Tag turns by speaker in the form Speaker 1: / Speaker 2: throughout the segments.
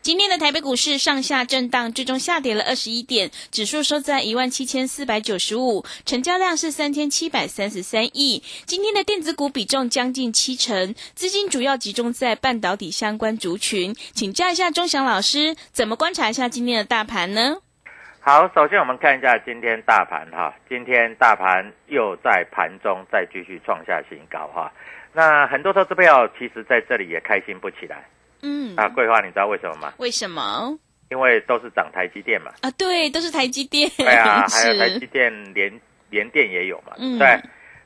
Speaker 1: 今天的台北股市上下震荡，最终下跌了二十一点，指数收在一万七千四百九十五，成交量是三千七百三十三亿。今天的电子股比重将近七成，资金主要集中在半导体相关族群。请教一下钟祥老师，怎么观察一下今天的大盘呢？
Speaker 2: 好，首先我们看一下今天大盘哈，今天大盘又在盘中再继续创下新高哈。那很多投资朋友其实在这里也开心不起来。
Speaker 1: 嗯，
Speaker 2: 啊，桂花，你知道为什么吗？
Speaker 1: 为什么？
Speaker 2: 因为都是涨台积电嘛。
Speaker 1: 啊，对，都是台积电。
Speaker 2: 对啊，还有台积电联联电也有嘛。
Speaker 1: 嗯，
Speaker 2: 对。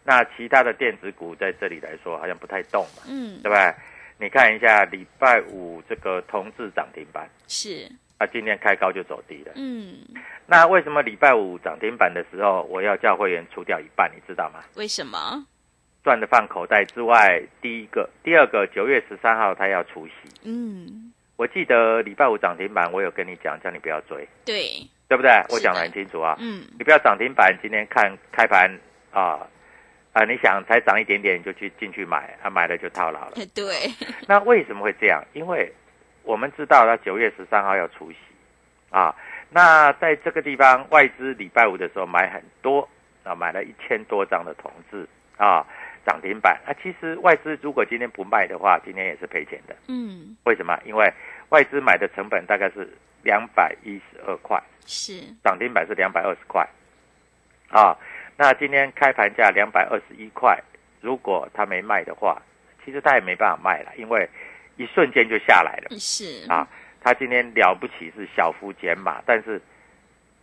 Speaker 2: 那其他的电子股在这里来说好像不太动嘛。
Speaker 1: 嗯，
Speaker 2: 对不对？你看一下礼拜五这个同志涨停板，
Speaker 1: 是。
Speaker 2: 啊，今天开高就走低了。
Speaker 1: 嗯。
Speaker 2: 那为什么礼拜五涨停板的时候，我要叫会员出掉一半？你知道吗？
Speaker 1: 为什么？
Speaker 2: 赚的放口袋之外，第一个，第二个，九月十三号他要出席。
Speaker 1: 嗯，
Speaker 2: 我记得礼拜五涨停板，我有跟你讲，叫你不要追，
Speaker 1: 对，
Speaker 2: 对不对？我讲的很清楚啊。
Speaker 1: 嗯，
Speaker 2: 你不要涨停板，今天看开盘啊啊，你想才涨一点点你就去进去买，啊，买了就套牢了。
Speaker 1: 对。
Speaker 2: 那为什么会这样？因为我们知道他九月十三号要出席啊。那在这个地方，外资礼拜五的时候买很多啊，买了一千多张的同志啊。涨停板啊，其实外资如果今天不卖的话，今天也是赔钱的。
Speaker 1: 嗯，
Speaker 2: 为什么？因为外资买的成本大概是两百一十二块，
Speaker 1: 是
Speaker 2: 涨停板是两百二十块，啊，那今天开盘价两百二十一块，如果他没卖的话，其实他也没办法卖了，因为一瞬间就下来了。
Speaker 1: 是
Speaker 2: 啊，他今天了不起是小幅减码，但是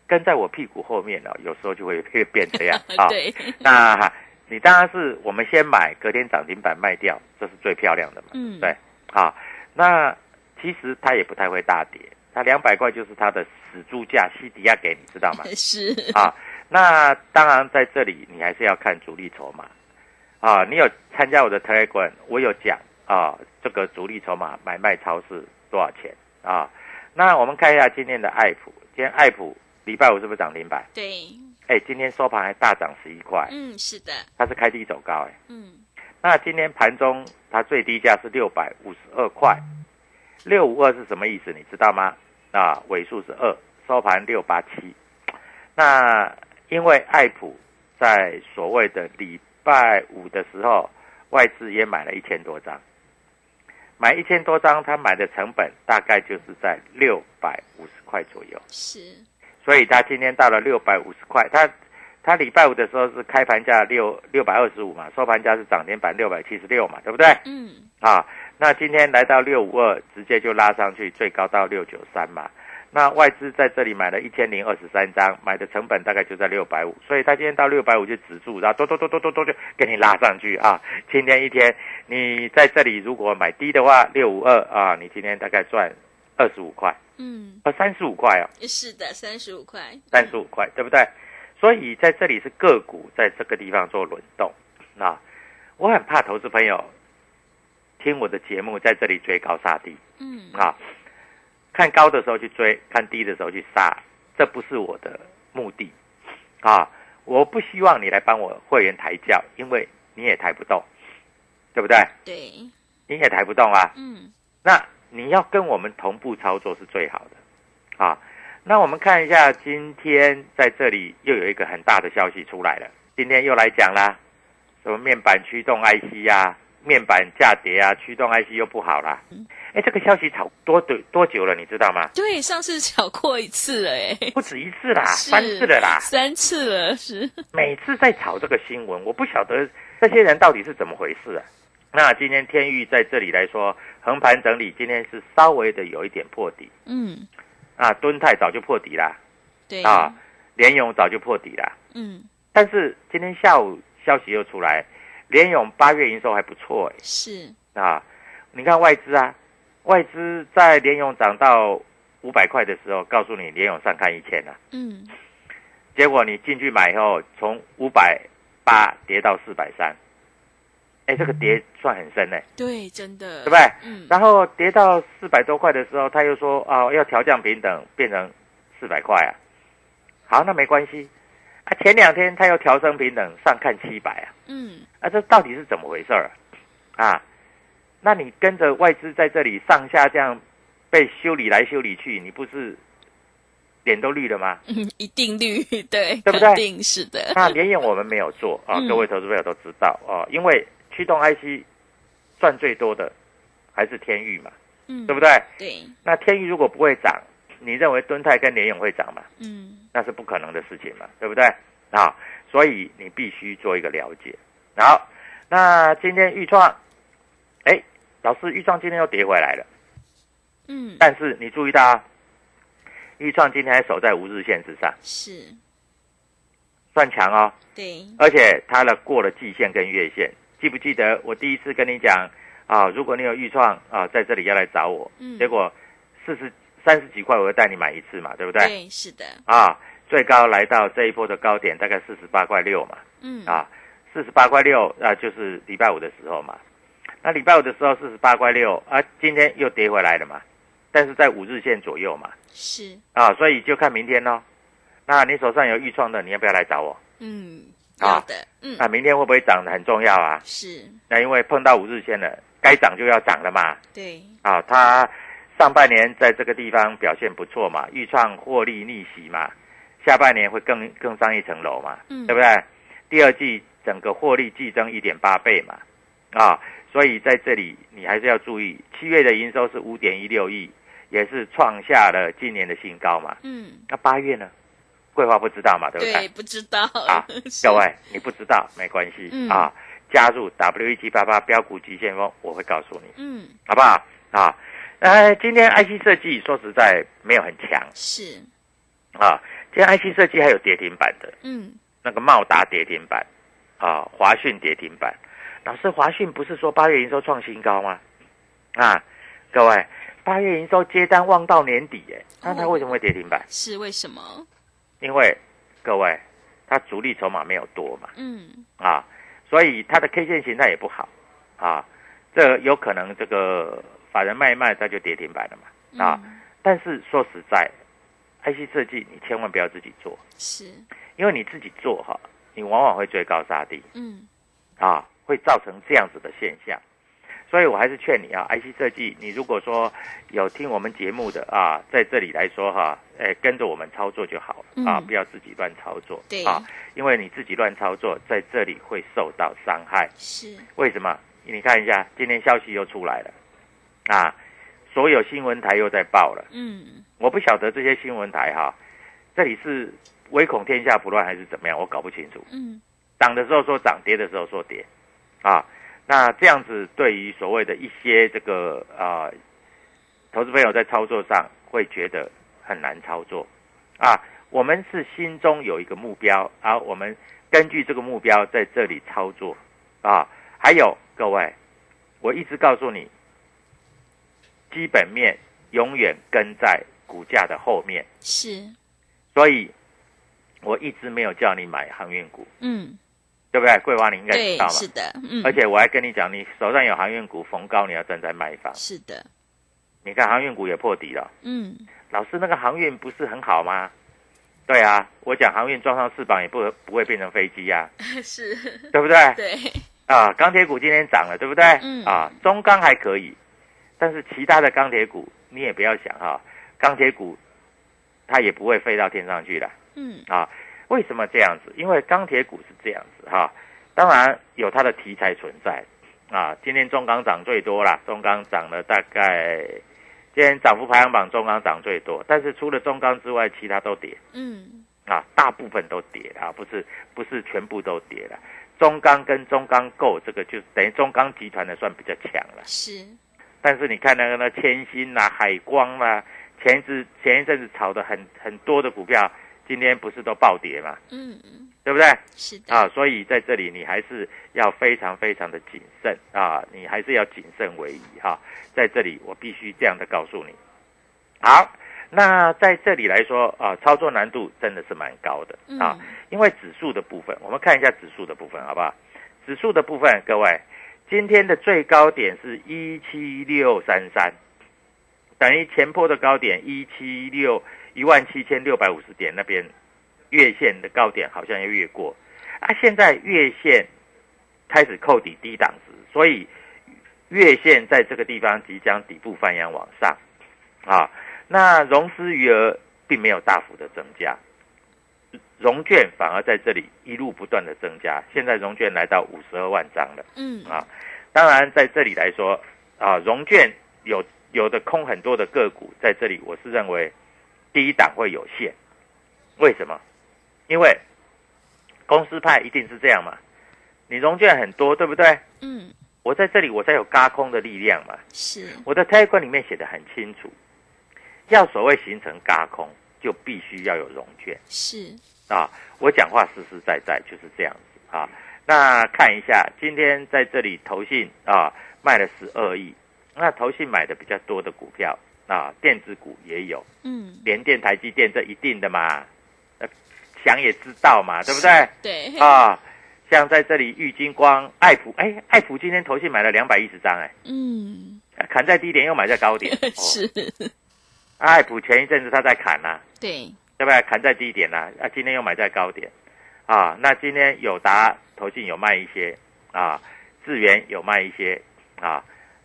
Speaker 2: 跟在我屁股后面呢，有时候就会 变这样啊。
Speaker 1: 对，
Speaker 2: 那。你当然是我们先买，隔天涨停板卖掉，这是最漂亮的嘛？
Speaker 1: 嗯，
Speaker 2: 对，好，那其实它也不太会大跌，它两百块就是它的死猪价，西迪亚给你知道吗？
Speaker 1: 是
Speaker 2: 啊，那当然在这里你还是要看主力筹码啊。你有参加我的 Telegram，我有讲啊，这个主力筹码买卖超市多少钱啊？那我们看一下今天的爱普，今天爱普礼拜五是不是涨停板？
Speaker 1: 对。
Speaker 2: 哎，今天收盘还大涨十一块。
Speaker 1: 嗯，是的，
Speaker 2: 它是开低走高，哎，
Speaker 1: 嗯，
Speaker 2: 那今天盘中它最低价是六百五十二块，六五二是什么意思？你知道吗？啊，尾数是二，收盘六八七。那因为爱普在所谓的礼拜五的时候，外资也买了一千多张，买一千多张，他买的成本大概就是在六百五十块左右。
Speaker 1: 是。
Speaker 2: 所以他今天到了六百五十块，他他礼拜五的时候是开盘价六六百二十五嘛，收盘价是涨停板六百七十六嘛，对不对？
Speaker 1: 嗯。
Speaker 2: 啊，那今天来到六五二，直接就拉上去，最高到六九三嘛。那外资在这里买了一千零二十三张，买的成本大概就在六百五，所以他今天到六百五就止住，然后多多多多多多就给你拉上去啊！今天一天你在这里如果买低的话，六五二啊，你今天大概赚二十五块，
Speaker 1: 嗯，
Speaker 2: 呃，三十五块哦，
Speaker 1: 是的，三十五块，
Speaker 2: 三十五块，对不对？所以在这里是个股在这个地方做轮动。啊，我很怕投资朋友听我的节目在这里追高杀低。
Speaker 1: 嗯，
Speaker 2: 啊，看高的时候去追，看低的时候去杀，这不是我的目的。啊！我不希望你来帮我会员抬轿，因为你也抬不动，对不对？
Speaker 1: 对，
Speaker 2: 你也抬不动啊。
Speaker 1: 嗯，
Speaker 2: 那你要跟我们同步操作是最好的啊。那我们看一下，今天在这里又有一个很大的消息出来了。今天又来讲啦，什么面板驱动 IC 呀、面板价跌啊，驱动 IC 又不好啦。哎，这个消息炒多多多久了，你知道吗？
Speaker 1: 对，上次炒过一次了，哎，
Speaker 2: 不止一次啦，三次了啦。
Speaker 1: 三次了，是，
Speaker 2: 每次在炒这个新闻，我不晓得这些人到底是怎么回事啊。那今天天域在这里来说，横盘整理，今天是稍微的有一点破底。
Speaker 1: 嗯，
Speaker 2: 啊，敦泰早就破底啦，
Speaker 1: 对，
Speaker 2: 啊，联勇早就破底啦。
Speaker 1: 嗯，
Speaker 2: 但是今天下午消息又出来，联勇八月营收还不错
Speaker 1: 是，
Speaker 2: 哎啊！你看外资啊，外资在联勇涨到五百块的时候，告诉你联勇上看一千了，
Speaker 1: 嗯，
Speaker 2: 结果你进去买以后，从五百八跌到四百三，哎，这个跌算很深呢，
Speaker 1: 对，真的，
Speaker 2: 对不对？
Speaker 1: 嗯，
Speaker 2: 然后跌到四百多块的时候，他又说啊、要调降平等，变成四百块啊。好，那没关系啊。前两天他又调升平等，上看七百啊。
Speaker 1: 嗯，
Speaker 2: 啊，这到底是怎么回事儿啊？啊，那你跟着外资在这里上下这样被修理来修理去，你不是脸都绿了吗？
Speaker 1: 嗯 一定绿，对，
Speaker 2: 对不对
Speaker 1: 肯定是的，
Speaker 2: 那联演我们没有做啊，
Speaker 1: 嗯
Speaker 2: 各位投资朋友都知道哦、因为驱动 IC 赚最多的还是天域嘛，
Speaker 1: 嗯，
Speaker 2: 对不对？
Speaker 1: 对，
Speaker 2: 那天域如果不会涨，你认为敦泰跟联永会涨吗？
Speaker 1: 嗯，
Speaker 2: 那是不可能的事情嘛，对不对？啊，所以你必须做一个了解。好，那今天预创，哎，老师，预创今天又跌回来了，
Speaker 1: 嗯，
Speaker 2: 但是你注意到啊，豫创今天还守在五日线之上，
Speaker 1: 是，
Speaker 2: 算强哦，
Speaker 1: 对，
Speaker 2: 而且它的过了季线跟月线。记不记得我第一次跟你讲啊？如果你有豫创啊，在这里要来找我，
Speaker 1: 嗯
Speaker 2: 结果四十三十几块，我会带你买一次嘛，对不对？
Speaker 1: 对，是的，
Speaker 2: 啊，最高来到这一波的高点，大概四十八块六嘛。
Speaker 1: 嗯，
Speaker 2: 啊，四十八块六啊，就是礼拜五的时候嘛。那礼拜五的时候四十八块六啊，今天又跌回来了嘛，但是在五日线左右嘛。
Speaker 1: 是，
Speaker 2: 啊，所以就看明天咯。那你手上有预创的，你要不要来找我？
Speaker 1: 嗯，
Speaker 2: 啊
Speaker 1: 要的，嗯，
Speaker 2: 那明天会不会涨的很重要啊？
Speaker 1: 是，
Speaker 2: 那因为碰到五日线了，该涨就要涨了嘛。
Speaker 1: 对，
Speaker 2: 啊，它上半年在这个地方表现不错嘛，预创获利逆袭嘛，下半年会更更上一层楼嘛，
Speaker 1: 嗯
Speaker 2: 对不对？第二季整个获利季增一点八倍嘛，啊，所以在这里你还是要注意，七月的营收是五点一六亿，也是创下了今年的新高嘛。
Speaker 1: 嗯，
Speaker 2: 那八月呢？桂花不知道嘛，对不对？
Speaker 1: 对，不知道
Speaker 2: 啊，各位你不知道没关系、
Speaker 1: 嗯
Speaker 2: 啊，加入 W 一七八八标股急先锋，我会告诉你。
Speaker 1: 嗯，
Speaker 2: 好不好？啊，呃，今天 IC 设计说实在没有很强
Speaker 1: 是，
Speaker 2: 啊，今天 IC 设计还有跌停板的，
Speaker 1: 嗯，
Speaker 2: 那个茂达跌停板，啊，华讯跌停板。老师，华讯不是说八月营收创新高吗？啊，各位，八月营收接单望到年底，哎，那它
Speaker 1: 哦
Speaker 2: 为什么会跌停板？
Speaker 1: 是为什么？
Speaker 2: 因为各位，它主力筹码没有多嘛，
Speaker 1: 嗯，
Speaker 2: 啊，所以它的 K 线形态也不好。啊，这有可能这个法人卖一卖，它就跌停板了嘛。啊
Speaker 1: 嗯，
Speaker 2: 但是说实在，IC 设计你千万不要自己做，
Speaker 1: 是，
Speaker 2: 因为你自己做哈，你往往会追高杀低。
Speaker 1: 嗯，
Speaker 2: 啊，会造成这样子的现象。所以我还是劝你啊，IC 设计，你如果说有听我们节目的啊，在这里来说哈，哎，跟着我们操作就好了啊，
Speaker 1: 嗯
Speaker 2: 不要自己乱操作
Speaker 1: 对
Speaker 2: 啊，因为你自己乱操作，在这里会受到伤害。
Speaker 1: 是，
Speaker 2: 为什么？你看一下，今天消息又出来了啊，所有新闻台又在报了。
Speaker 1: 嗯，
Speaker 2: 我不晓得这些新闻台哈，这里是唯恐天下不乱还是怎么样，我搞不清楚。
Speaker 1: 嗯，
Speaker 2: 涨的时候说涨，跌的时候说跌，啊，那这样子对于所谓的一些这个啊、投资朋友在操作上会觉得很难操作啊。我们是心中有一个目标，啊，我们根据这个目标在这里操作啊。还有各位，我一直告诉你，基本面永远跟在股价的后面，
Speaker 1: 是，
Speaker 2: 所以我一直没有叫你买航运股，
Speaker 1: 嗯，
Speaker 2: 对不对？桂花你应该知道，嘛。
Speaker 1: 是的，嗯，
Speaker 2: 而且我还跟你讲，你手上有航运股逢高你要站在卖方。
Speaker 1: 是的，
Speaker 2: 你看航运股也破底了，
Speaker 1: 嗯，
Speaker 2: 老师那个航运不是很好吗？对啊，我讲航运装上翅膀也不不会变成飞机呀、
Speaker 1: 是，
Speaker 2: 对不对？
Speaker 1: 对，
Speaker 2: 啊，钢铁股今天涨了，对不对？
Speaker 1: 嗯
Speaker 2: 啊，中钢还可以，但是其他的钢铁股你也不要想哈、钢铁股它也不会飞到天上去的
Speaker 1: 嗯，
Speaker 2: 啊。为什么这样子？因为钢铁股是这样子哈、当然有它的题材存在啊。今天中钢涨最多啦，中钢涨了大概，今天涨幅排行榜中钢涨最多，但是除了中钢之外，其他都跌。
Speaker 1: 嗯，
Speaker 2: 啊，大部分都跌了啊，不是不是全部都跌了。中钢跟中钢构这个就等于中钢集团的算比较强了，
Speaker 1: 是，
Speaker 2: 但是你看那个那千星啦、海光啦，前一阵前一阵子炒的很很多的股票，今天不是都暴跌嘛，
Speaker 1: 嗯，
Speaker 2: 对不对？
Speaker 1: 是的，
Speaker 2: 啊，所以在这里你还是要非常非常的谨慎啊，你还是要谨慎为宜哈、在这里我必须这样的告诉你。好，那在这里来说啊，操作难度真的是蛮高的啊，
Speaker 1: 嗯。
Speaker 2: 因为指数的部分，我们看一下指数的部分好不好？指数的部分，各位，今天的最高点是一七六三三，等于前坡的高点一七六一万七千六百五十点那边月线的高点好像要越过啊，现在月线开始扣底低档值，所以月线在这个地方即将底部翻扬往上啊。那融资余额并没有大幅的增加，融券反而在这里一路不断的增加，现在融券来到五十二万张了。
Speaker 1: 嗯，
Speaker 2: 啊，当然在这里来说啊，融券有有的空很多的个股在这里，我是认为第一档会有限。为什么？因为公司派一定是这样嘛，你融券很多，对不对？
Speaker 1: 嗯，
Speaker 2: 我在这里我才有嘎空的力量嘛。
Speaker 1: 是，
Speaker 2: 我的 t 观里面写的很清楚，要所谓形成嘎空，就必须要有融券。
Speaker 1: 是，
Speaker 2: 啊，我讲话实实在在就是这样子啊。那看一下，今天在这里投信啊卖了十二亿，那投信买的比较多的股票啊，电子股也有，
Speaker 1: 嗯，
Speaker 2: 联电、台积电这一定的嘛，呃，想也知道嘛，对不对？
Speaker 1: 对，
Speaker 2: 啊，像在这里玉金光、爱普，哎，爱普今天投信买了两百一十张，哎，
Speaker 1: 嗯，
Speaker 2: 砍在低点又买在高点，哦、
Speaker 1: 是，
Speaker 2: 爱普前一阵子他在砍呐、
Speaker 1: 对，
Speaker 2: 对不对？砍在低点啦、啊，今天又买在高点，啊，那今天友达投信有卖一些，啊，智源有卖一些，啊，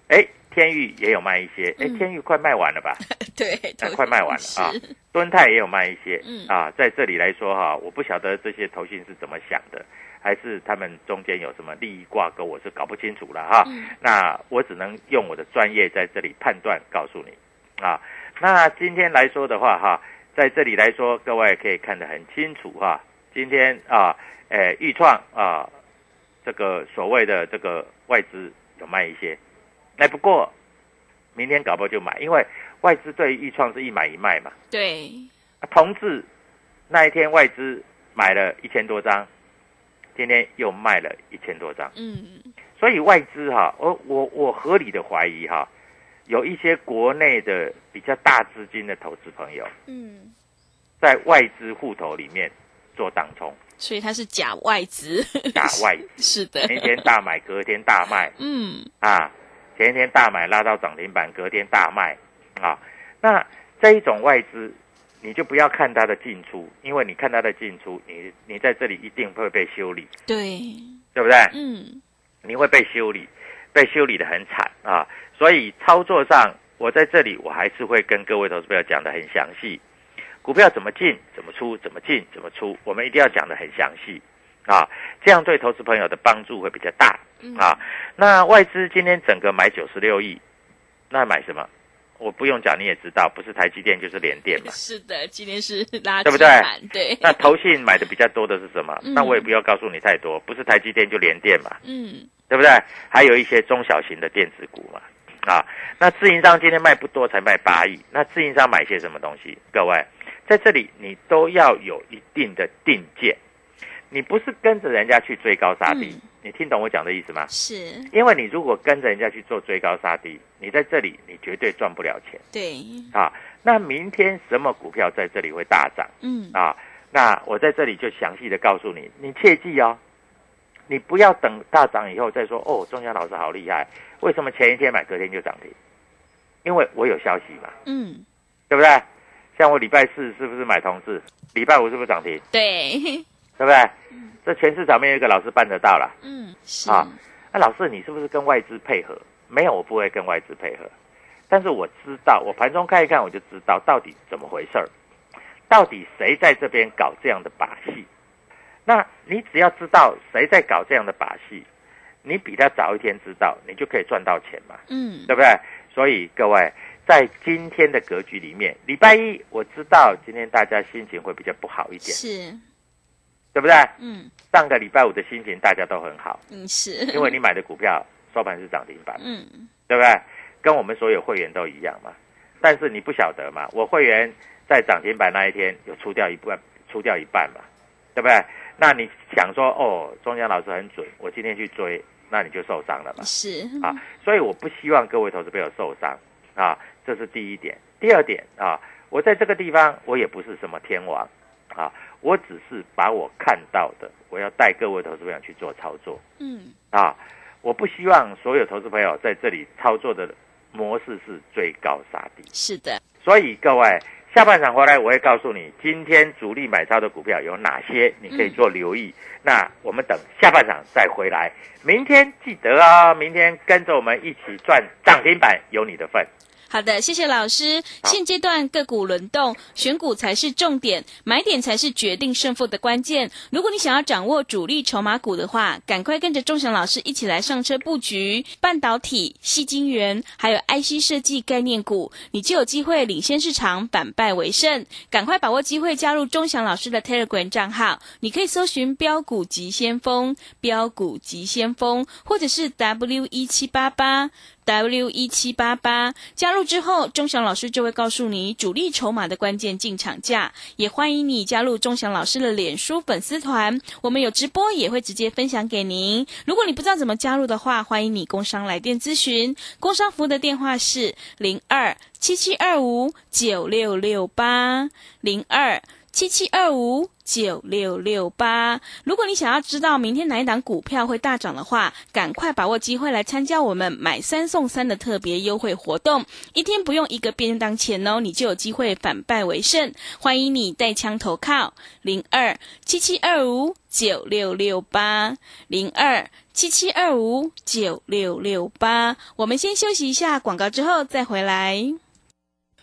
Speaker 2: 哎，天域也有卖一些，哎，
Speaker 1: 嗯
Speaker 2: 天域快卖完了吧？
Speaker 1: 对，
Speaker 2: 快卖完了啊，敦泰也有卖一些，
Speaker 1: 嗯
Speaker 2: 啊，在这里来说哈、我不晓得这些投信是怎么想的，还是他们中间有什么利益挂钩，我是搞不清楚了哈。
Speaker 1: 嗯
Speaker 2: 那我只能用我的专业在这里判断，告诉你啊。那今天来说的话哈，在这里来说，各位可以看得很清楚哈。今天啊，诶，豫创啊，这个所谓的这个外资有卖一些，哎，不过明天搞不好就买，因为外资对豫创是一买一卖嘛。
Speaker 1: 对，
Speaker 2: 啊同志那一天外资买了一千多张，今天又卖了一千多张。
Speaker 1: 嗯，
Speaker 2: 所以外资哈，我我我合理的怀疑哈，有一些国内的比较大资金的投资朋友，
Speaker 1: 嗯，
Speaker 2: 在外资户头里面做当冲，
Speaker 1: 所以它是假外资，
Speaker 2: 假外资，
Speaker 1: 是的，
Speaker 2: 那天大买，隔天大卖。
Speaker 1: 嗯，
Speaker 2: 啊，前一天大买拉到涨停板，隔天大卖啊，那这一种外资。你就不要看它的进出，因为你看它的进出，你你在这里一定会被修理，
Speaker 1: 对，
Speaker 2: 对不对？
Speaker 1: 嗯，
Speaker 2: 你会被修理，被修理的很惨啊！所以操作上，我在这里我还是会跟各位投资朋友讲的很详细，股票怎么进、怎么出、怎么进、怎么出，我们一定要讲的很详细啊，这样对投资朋友的帮助会比较大
Speaker 1: 嗯
Speaker 2: 啊。那外资今天整个买九十六亿，那买什么？我不用讲，你也知道，不是台积电就是联电嘛。
Speaker 1: 是的，今天是垃圾
Speaker 2: 对不对
Speaker 1: 对，
Speaker 2: 那投信买的比较多的是什么？
Speaker 1: 嗯
Speaker 2: 那我也不要告诉你太多，不是台积电就联电嘛。
Speaker 1: 嗯，
Speaker 2: 对不对？还有一些中小型的电子股嘛，啊。那自营商今天卖不多，才卖八亿。那自营商买些什么东西？各位在这里你都要有一定的定见，你不是跟着人家去追高杀低。
Speaker 1: 嗯
Speaker 2: 你听懂我讲的意思吗？
Speaker 1: 是，
Speaker 2: 因为你如果跟着人家去做追高杀低，你在这里你绝对赚不了钱
Speaker 1: 对，
Speaker 2: 啊。那明天什么股票在这里会大涨
Speaker 1: 嗯，
Speaker 2: 啊？那我在这里就详细的告诉你，你切记哦，你不要等大涨以后再说哦，中央老师好厉害，为什么前一天买隔天就涨停？因为我有消息嘛，
Speaker 1: 嗯，
Speaker 2: 对不对？像我礼拜四是不是买同志？礼拜五是不是涨停？
Speaker 1: 对，
Speaker 2: 对不对？这全市场没有一个老师办得到了。
Speaker 1: 嗯，是，
Speaker 2: 啊那老师，你是不是跟外资配合？没有，我不会跟外资配合。但是我知道，我盘中看一看，我就知道到底怎么回事儿，到底谁在这边搞这样的把戏。那你只要知道谁在搞这样的把戏，你比他早一天知道，你就可以赚到钱嘛，
Speaker 1: 嗯，
Speaker 2: 对不对？所以各位，在今天的格局里面，礼拜一我知道今天大家心情会比较不好一点，
Speaker 1: 是，
Speaker 2: 对不对？
Speaker 1: 嗯，
Speaker 2: 上个礼拜五的心情大家都很好，
Speaker 1: 嗯，是，
Speaker 2: 因为你买的股票收盘是涨停板。
Speaker 1: 嗯，
Speaker 2: 对不对？跟我们所有会员都一样嘛。但是你不晓得嘛，我会员在涨停板那一天有出掉一半，出掉一半嘛，对不对？那你想说哦，中江老师很准，我今天去追，那你就受伤了嘛。
Speaker 1: 是，
Speaker 2: 啊，所以我不希望各位投资朋友受伤啊，这是第一点。第二点啊，我在这个地方我也不是什么天王啊，我只是把我看到的，我要带各位投资朋友去做操作。
Speaker 1: 嗯，
Speaker 2: 啊，我不希望所有投资朋友在这里操作的模式是追高杀低，
Speaker 1: 是的，
Speaker 2: 所以各位下半场回来我会告诉你，今天主力买超的股票有哪些，你可以做留意。那我们等下半场再回来，明天记得啊、明天跟着我们一起赚涨停板，有你的份。
Speaker 1: 好的，谢谢老师。现阶段个股轮动，选股才是重点，买点才是决定胜负的关键。如果你想要掌握主力筹码股的话，赶快跟着钟祥老师一起来上车布局半导体、细晶圆，还有 IC 设计概念股，你就有机会领先市场，反败为胜。赶快把握机会，加入钟祥老师的 Telegram 账号，你可以搜寻“标股急先锋”、“标股急先锋”，或者是 W 一七八八。W 一七八八加入之后，钟祥老师就会告诉你主力筹码的关键进场价。也欢迎你加入钟祥老师的脸书粉丝团，我们有直播也会直接分享给您。如果你不知道怎么加入的话，欢迎你工商来电咨询，工商服务的电话是零二七七二五九六六八零二。七七二五九六六八。如果你想要知道明天哪一档股票会大涨的话，赶快把握机会来参加我们买三送三的特别优惠活动，一天不用一个便当钱哦，你就有机会反败为胜。欢迎你带枪投靠零二七七二五九六六八零二。七七二五九六六八，我们先休息一下广告，之后再回来。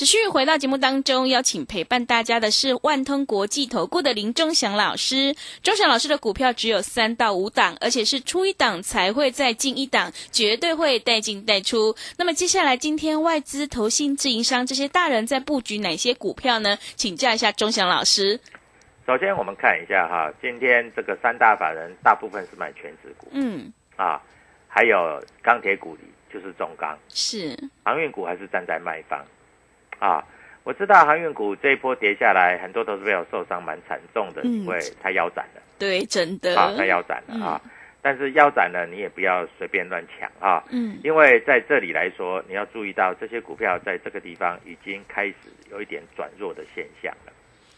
Speaker 1: 持续回到节目当中，邀请陪伴大家的是万通国际投顾的林忠祥老师。忠祥老师的股票只有三到五档，而且是出一档才会再进一档，绝对会带进带出。那么接下来，今天外资、投信、自营商这些大人在布局哪些股票呢？请教一下忠祥老师。
Speaker 2: 首先我们看一下哈，今天这个三大法人大部分是买全指股
Speaker 1: 嗯，
Speaker 2: 啊，还有钢铁股里就是中钢，
Speaker 1: 是，
Speaker 2: 航运股还是站在卖方啊。我知道航运股这一波跌下来，很多投资朋友受伤蛮惨重的，
Speaker 1: 嗯
Speaker 2: 因为它腰斩了
Speaker 1: 对，真的。
Speaker 2: 啊，它腰斩了啊。但是腰斩了，你也不要随便乱抢啊，
Speaker 1: 嗯，
Speaker 2: 因为在这里来说，你要注意到这些股票在这个地方已经开始有一点转弱的现象了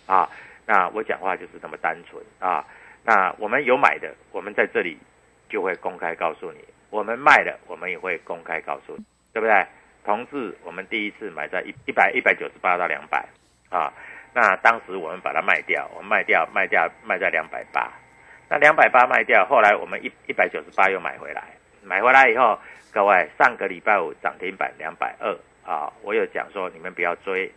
Speaker 2: 啊。那我讲话就是这么单纯啊。那我们有买的，我们在这里就会公开告诉你；我们卖的，我们也会公开告诉你，对不对？同志，我们第一次买在一一百一百九十八到两百啊。那当时我们把它卖掉，我们卖掉卖掉卖在两百八，那两百八卖掉，后来我们一一百九十八又买回来买回来以后，各位上个礼拜五涨停板两百二啊，我有讲说你们不要追，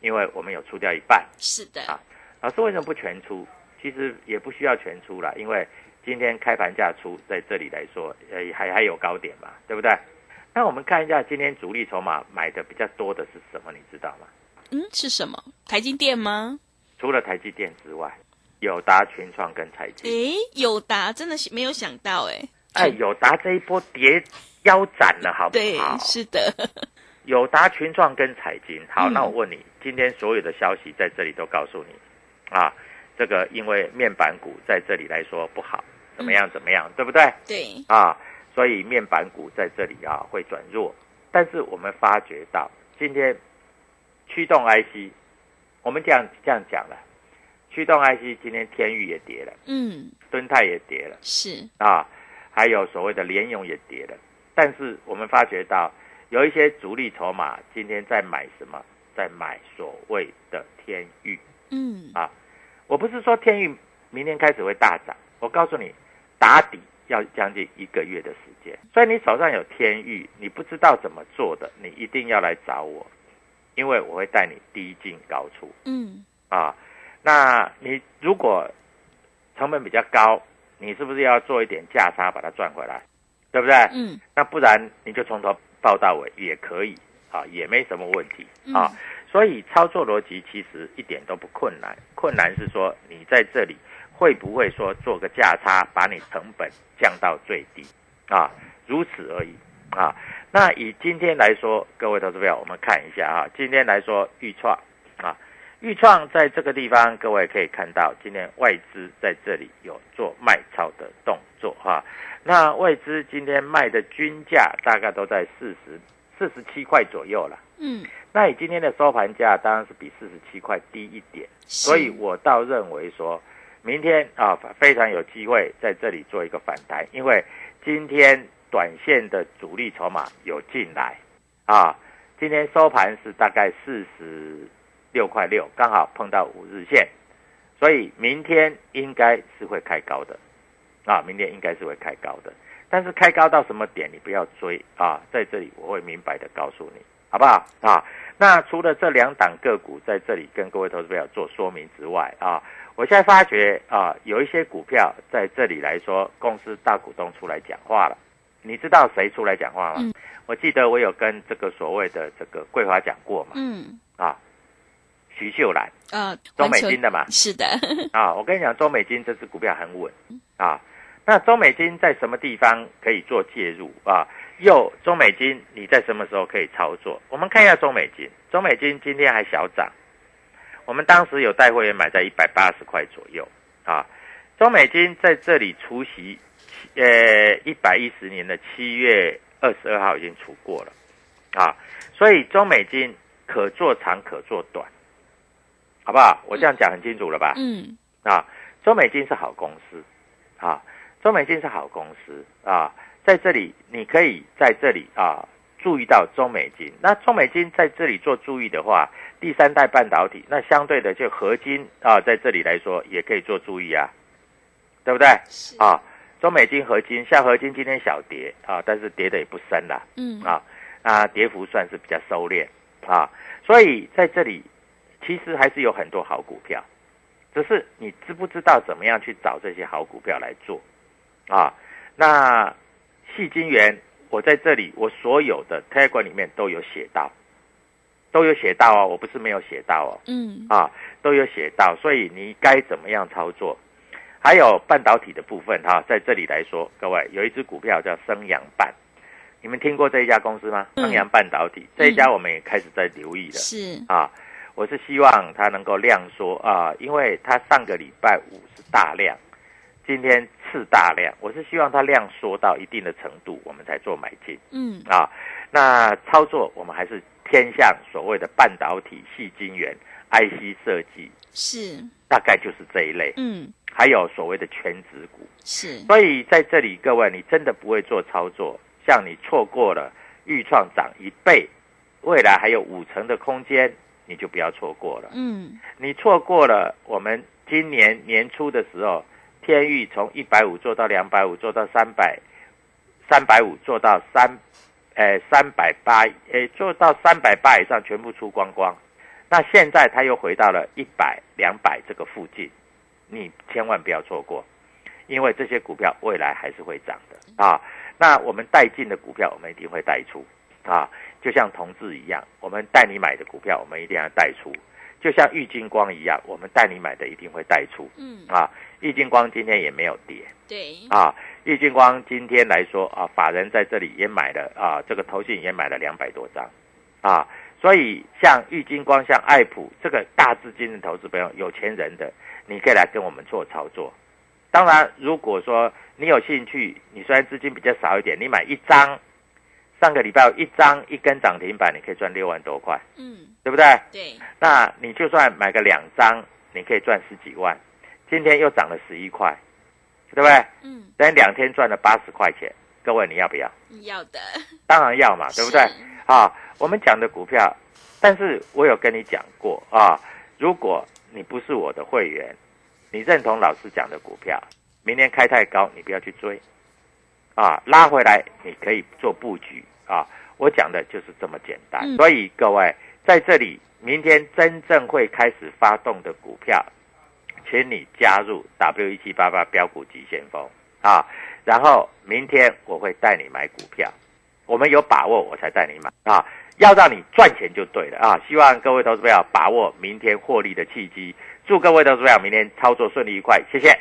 Speaker 2: 因为我们有出掉一半。
Speaker 1: 是的，
Speaker 2: 啊老师为什么不全出？其实也不需要全出了，因为今天开盘价出在这里来说，呃，还还有高点嘛，对不对？那我们看一下今天主力筹码买的比较多的是什么，你知道吗？
Speaker 1: 嗯，是什么？台积电吗？
Speaker 2: 除了台积电之外，友达、群创跟财经。
Speaker 1: 诶，友达真的是没有想到诶。
Speaker 2: 哎，友达这一波跌腰斩了，好不
Speaker 1: 对
Speaker 2: 好？，
Speaker 1: 是的，
Speaker 2: 友达、群创跟财经。好，
Speaker 1: 嗯
Speaker 2: 那我问你，今天所有的消息在这里都告诉你，啊，这个因为面板股在这里来说不好，怎么样怎么样，对不对？
Speaker 1: 对，
Speaker 2: 啊，所以面板股在这里啊会转弱。但是我们发觉到今天驱动 IC，我们这样这样讲了，驱动 IC 今天天域也跌了，
Speaker 1: 嗯，
Speaker 2: 敦泰也跌了
Speaker 1: 是，
Speaker 2: 啊，还有所谓的联咏也跌了。但是我们发觉到有一些主力筹码今天在买什么？在买所谓的天域。
Speaker 1: 嗯，
Speaker 2: 啊，我不是说天域明天开始会大涨，我告诉你，打底要将近一个月的时间。所以你手上有天域，你不知道怎么做的，你一定要来找我，因为我会带你低进高出
Speaker 1: 嗯，
Speaker 2: 啊。那你如果成本比较高，你是不是要做一点价差把它赚回来，对不对？
Speaker 1: 嗯，
Speaker 2: 那不然你就从头报到尾也可以啊，也没什么问题啊。
Speaker 1: 嗯
Speaker 2: 所以操作逻辑其实一点都不困难，困难是说你在这里会不会说做个价差，把你成本降到最低啊，如此而已啊。那以今天来说，各位投资朋友，我们看一下啊，今天来说豫创啊，豫创在这个地方，各位可以看到，今天外资在这里有做卖超的动作哈、那外资今天卖的均价大概都在四十四十七块左右了。
Speaker 1: 嗯，
Speaker 2: 那你今天的收盘价当然是比四十七块低一点，所以我倒认为说，明天啊非常有机会在这里做一个反弹，因为今天短线的主力筹码有进来。啊，今天收盘是大概四十六块六，刚好碰到五日线，所以明天应该是会开高的。啊，明天应该是会开高的，但是开高到什么点你不要追啊，在这里我会明白的告诉你。好不好啊？那除了这两档个股在这里跟各位投资朋友做说明之外啊，我现在发觉啊，有一些股票在这里来说，公司大股东出来讲话了。你知道谁出来讲话吗？
Speaker 1: 嗯
Speaker 2: 我记得我有跟这个所谓的这个桂华讲过嘛，
Speaker 1: 嗯，
Speaker 2: 啊，徐秀兰，
Speaker 1: 呃，
Speaker 2: 中美金的嘛，
Speaker 1: 是的，
Speaker 2: 啊，我跟你讲，中美金这只股票很稳啊。那中美金在什么地方可以做介入啊？又中美金你在什么时候可以操作？我们看一下中美金，中美金今天还小涨，我们当时有带会员买在一百八十块左右啊。中美金在这里除夕，呃，一百一十年的七月二十二号已经除过了啊，所以中美金可做长可做短，好不好？我这样讲很清楚了吧？
Speaker 1: 嗯，
Speaker 2: 啊，中美金是好公司啊，中美金是好公司啊，在这里你可以在这里啊注意到中美金。那中美金在这里做注意的话，第三代半导体，那相对的就合金啊，在这里来说也可以做注意啊，对不对？
Speaker 1: 是，
Speaker 2: 啊，中美金合金，像合金今天小跌啊，但是跌的也不深了。
Speaker 1: 嗯，
Speaker 2: 啊，啊，跌幅算是比较收敛啊，所以在这里其实还是有很多好股票，只是你知不知道怎么样去找这些好股票来做啊？那细金元，我在这里我所有的 Telegram 里面都有写到，都有写到哦，我不是没有写到哦，
Speaker 1: 嗯，
Speaker 2: 啊，都有写到，所以你该怎么样操作？还有半导体的部分哈、在这里来说，各位有一只股票叫升阳半，你们听过这一家公司吗？
Speaker 1: 嗯。
Speaker 2: 升阳半导体、这一家我们也开始在留意了、
Speaker 1: 是，
Speaker 2: 啊。我是希望它能够量缩啊，因为它上个礼拜五是大量，今天次大量，我是希望它量缩到一定的程度，我们才做买进。
Speaker 1: 嗯，
Speaker 2: 啊，那操作我们还是偏向所谓的半导体、细晶圆、IC 设计，
Speaker 1: 是，
Speaker 2: 大概就是这一类。
Speaker 1: 嗯，
Speaker 2: 还有所谓的全值股，
Speaker 1: 是，
Speaker 2: 所以在这里各位，你真的不会做操作，像你错过了预创涨一倍，未来还有五成的空间，你就不要错过了。
Speaker 1: 嗯，
Speaker 2: 你错过了我们今年年初的时候，天域从一百五做到两百五，做到三百三百五做到三，呃三百八，诶做到三百八以上全部出光光。那现在它又回到了一百、两百这个附近，你千万不要错过，因为这些股票未来还是会涨的啊。那我们带进的股票，我们一定会带出啊，就像同志一样，我们带你买的股票，我们一定要带出。就像玉金光一样，我们带你买的一定会带出。嗯啊，玉金光今天也没有跌。
Speaker 1: 对
Speaker 2: 啊，易金光今天来说啊，法人在这里也买了啊，这个投信也买了两百多张啊。所以像玉金光、像爱普这个大资金的投资朋友、有钱人的，你可以来跟我们做操作。当然，如果说你有兴趣，你虽然资金比较少一点，你买一张，上个礼拜有一张一根涨停板，你可以赚六万多块。嗯。对不对？
Speaker 1: 对，
Speaker 2: 那你就算买个两张，你可以赚十几万。今天又涨了十一块，对不对？嗯。等两天赚了八十块钱，各位你要不要？
Speaker 1: 要的。
Speaker 2: 当然要嘛，对不对？啊，我们讲的股票，但是我有跟你讲过啊，如果你不是我的会员，你认同老师讲的股票，明天开太高，你不要去追。啊，拉回来你可以做布局啊。我讲的就是这么简单，所以各位。在这里，明天真正会开始发动的股票，请你加入 W 一七八八标股急先锋啊！然后明天我会带你买股票，我们有把握我才带你买啊！要让你赚钱就对了啊！希望各位投资者把握明天获利的契机，祝各位投资者明天操作顺利愉快，谢谢。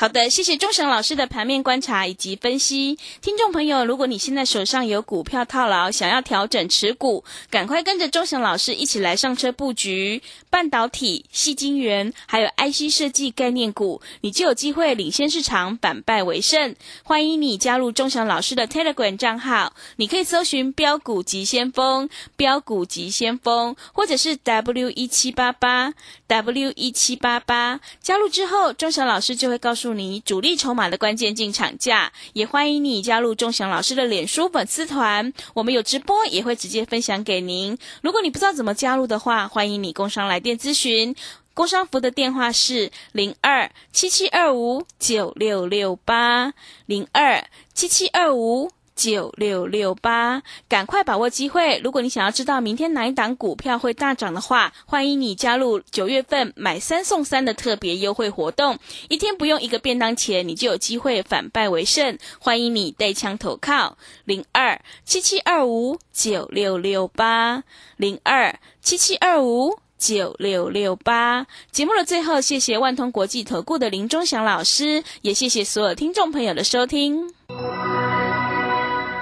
Speaker 1: 好的，谢谢钟祥老师的盘面观察以及分析。听众朋友，如果你现在手上有股票套牢，想要调整持股，赶快跟着钟祥老师一起来上车布局半导体、细晶圆，还有 IC 设计概念股，你就有机会领先市场，反败为胜。欢迎你加入钟祥老师的 Telegram 账号，你可以搜寻“标股急先锋”、“标股急先锋”，或者是 W 一七八八 W 一七八八。加入之后，钟祥老师就会告诉。你主力筹码的关键进场价，也欢迎你加入钟祥老师的脸书粉丝团，我们有直播也会直接分享给您。如果你不知道怎么加入的话，欢迎你工商来电咨询，工商服的电话是零二七七二五九六六八零二七七二五。九六六八，赶快把握机会！如果你想要知道明天哪一档股票会大涨的话，欢迎你加入九月份买三送三的特别优惠活动，一天不用一个便当钱，你就有机会反败为胜。欢迎你带枪投靠零二七七二五九六六八零二七七二五九六六八。节目的最后，谢谢万通国际投顾的林忠祥老师，也谢谢所有听众朋友的收听。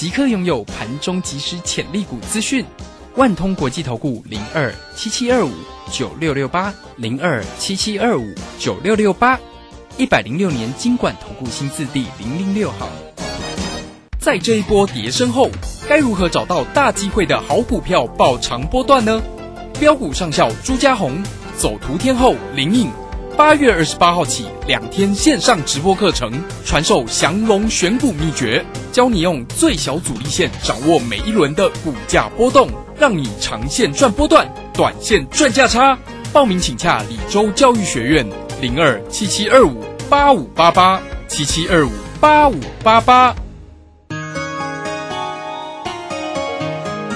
Speaker 3: 即刻拥有盘中即时潜力股资讯，万通国际投顾零二七七二五九六六八零二七七二五九六六八，一百零六年金管投顾新字第零零六号。在这一波跌升后，该如何找到大机会的好股票爆长波段呢？标股上校朱家红，走图天后林颖。八月二十八号起，两天线上直播课程，传授降龙选股秘诀，教你用最小阻力线掌握每一轮的股价波动，让你长线赚波段，短线赚价差。报名请洽李州教育学院零二七七二五八五八八七七二五八五八八。